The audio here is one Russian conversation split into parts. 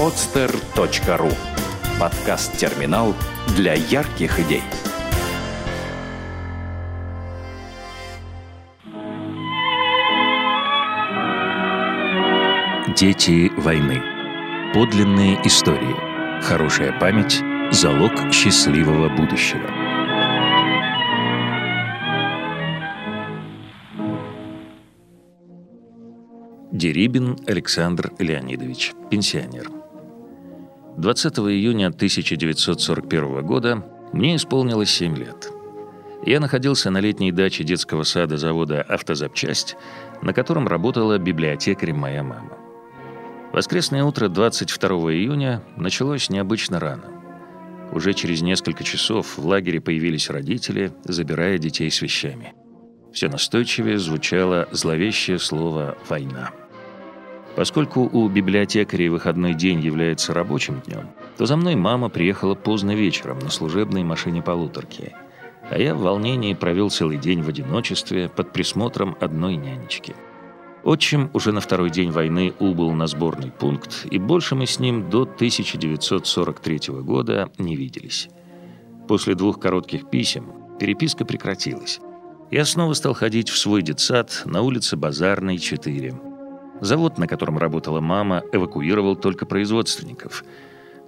podster.ru Подкаст-терминал для ярких идей. Дети войны. Подлинные истории. Хорошая память – залог счастливого будущего. Дерибин Александр Леонидович, пенсионер. 20 июня 1941 года мне исполнилось 7 лет. Я находился на летней даче детского сада завода «Автозапчасть», на котором работала библиотекарем моя мама. Воскресное утро 22 июня началось необычно рано. Уже через несколько часов в лагере появились родители, забирая детей с вещами. Все настойчивее звучало зловещее слово «война». Поскольку у библиотекарей выходной день является рабочим днем, то за мной мама приехала поздно вечером на служебной машине полуторки, а я в волнении провел целый день в одиночестве под присмотром одной нянечки – Отчим уже на второй день войны убыл на сборный пункт, и больше мы с ним до 1943 года не виделись. После двух коротких писем переписка прекратилась. Я снова стал ходить в свой детсад на улице Базарной, 4. Завод, на котором работала мама, эвакуировал только производственников.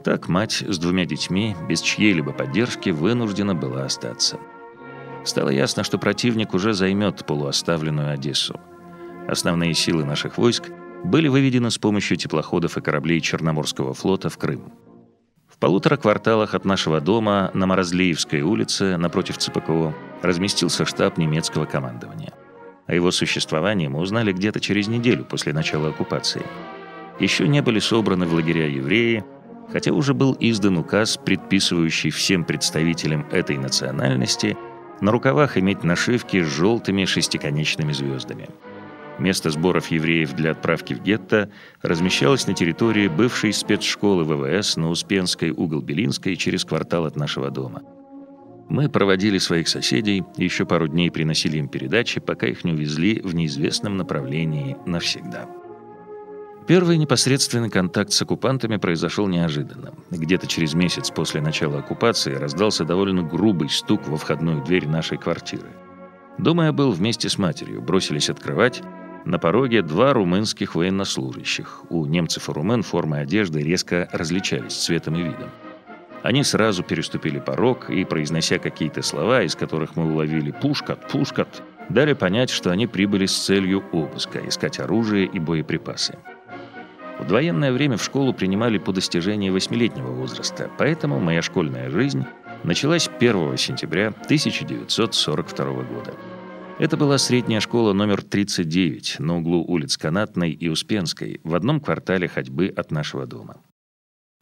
Так мать с двумя детьми без чьей-либо поддержки вынуждена была остаться. Стало ясно, что противник уже займет полуоставленную Одессу. Основные силы наших войск были выведены с помощью теплоходов и кораблей Черноморского флота в Крым. В полутора кварталах от нашего дома на Морозлеевской улице, напротив ЦПКО, разместился штаб немецкого командования. О его существовании мы узнали где-то через неделю после начала оккупации. Еще не были собраны в лагеря евреи, хотя уже был издан указ, предписывающий всем представителям этой национальности на рукавах иметь нашивки с желтыми шестиконечными звездами – Место сборов евреев для отправки в гетто размещалось на территории бывшей спецшколы ВВС на Успенской, угол Белинской, через квартал от нашего дома. Мы проводили своих соседей, еще пару дней приносили им передачи, пока их не увезли в неизвестном направлении навсегда. Первый непосредственный контакт с оккупантами произошел неожиданно. Где-то через месяц после начала оккупации раздался довольно грубый стук во входную дверь нашей квартиры. Дома я был вместе с матерью, бросились открывать, на пороге два румынских военнослужащих. У немцев и румын формы одежды резко различались цветом и видом. Они сразу переступили порог и, произнося какие-то слова, из которых мы уловили «пушкат, пушкат», дали понять, что они прибыли с целью обыска, искать оружие и боеприпасы. В военное время в школу принимали по достижении восьмилетнего возраста, поэтому моя школьная жизнь началась 1 сентября 1942 года. Это была средняя школа номер 39 на углу улиц Канатной и Успенской в одном квартале ходьбы от нашего дома.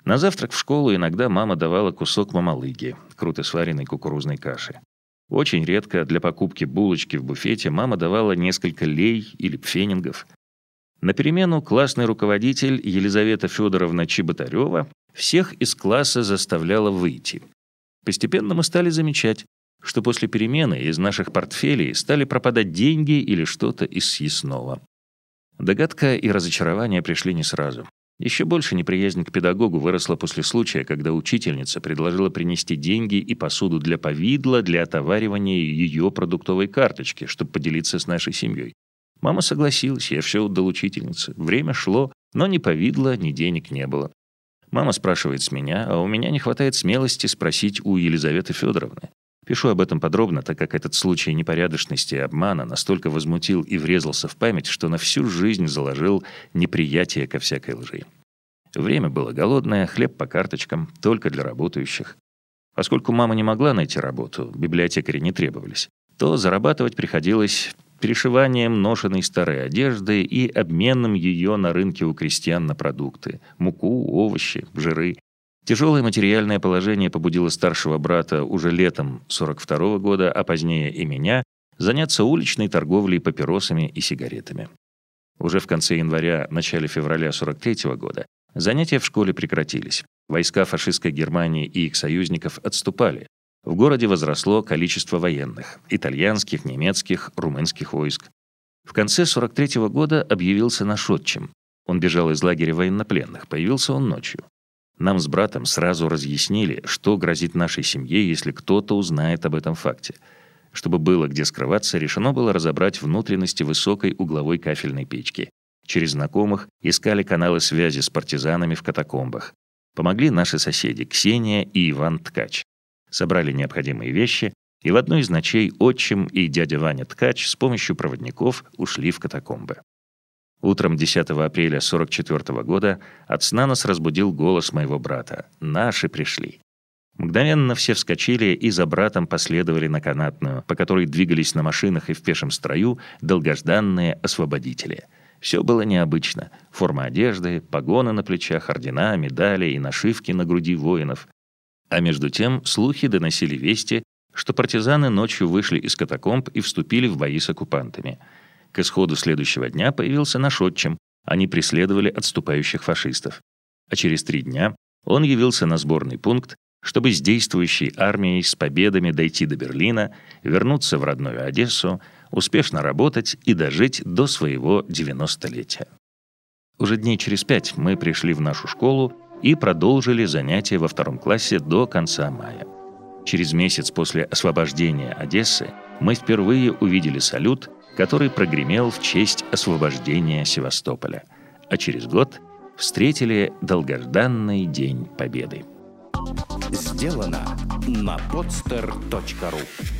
На завтрак в школу иногда мама давала кусок мамалыги, круто сваренной кукурузной каши. Очень редко для покупки булочки в буфете мама давала несколько лей или пфенингов. На перемену классный руководитель Елизавета Федоровна Чеботарева всех из класса заставляла выйти. Постепенно мы стали замечать, что после перемены из наших портфелей стали пропадать деньги или что-то из съестного. Догадка и разочарование пришли не сразу. Еще больше неприязнь к педагогу выросла после случая, когда учительница предложила принести деньги и посуду для повидла для отоваривания ее продуктовой карточки, чтобы поделиться с нашей семьей. Мама согласилась, я все отдал учительнице. Время шло, но ни повидла, ни денег не было. Мама спрашивает с меня, а у меня не хватает смелости спросить у Елизаветы Федоровны. Пишу об этом подробно, так как этот случай непорядочности и обмана настолько возмутил и врезался в память, что на всю жизнь заложил неприятие ко всякой лжи. Время было голодное, хлеб по карточкам, только для работающих. Поскольку мама не могла найти работу, библиотекари не требовались, то зарабатывать приходилось перешиванием ношенной старой одежды и обменом ее на рынке у крестьян на продукты – муку, овощи, жиры. Тяжелое материальное положение побудило старшего брата уже летом 42 -го года, а позднее и меня, заняться уличной торговлей папиросами и сигаретами. Уже в конце января, начале февраля 43 -го года занятия в школе прекратились. Войска фашистской Германии и их союзников отступали. В городе возросло количество военных – итальянских, немецких, румынских войск. В конце 43 -го года объявился наш отчим. Он бежал из лагеря военнопленных, появился он ночью. Нам с братом сразу разъяснили, что грозит нашей семье, если кто-то узнает об этом факте. Чтобы было где скрываться, решено было разобрать внутренности высокой угловой кафельной печки. Через знакомых искали каналы связи с партизанами в катакомбах. Помогли наши соседи Ксения и Иван Ткач. Собрали необходимые вещи, и в одной из ночей отчим и дядя Ваня Ткач с помощью проводников ушли в катакомбы. Утром 10 апреля 44 года от сна нас разбудил голос моего брата. «Наши пришли». Мгновенно все вскочили и за братом последовали на канатную, по которой двигались на машинах и в пешем строю долгожданные освободители. Все было необычно. Форма одежды, погоны на плечах, ордена, медали и нашивки на груди воинов. А между тем слухи доносили вести, что партизаны ночью вышли из катакомб и вступили в бои с оккупантами. К исходу следующего дня появился наш отчим. Они преследовали отступающих фашистов. А через три дня он явился на сборный пункт, чтобы с действующей армией с победами дойти до Берлина, вернуться в родную Одессу, успешно работать и дожить до своего 90-летия. Уже дней через пять мы пришли в нашу школу и продолжили занятия во втором классе до конца мая. Через месяц после освобождения Одессы мы впервые увидели салют, который прогремел в честь освобождения Севастополя, а через год встретили долгожданный День Победы. Сделано на podster.ru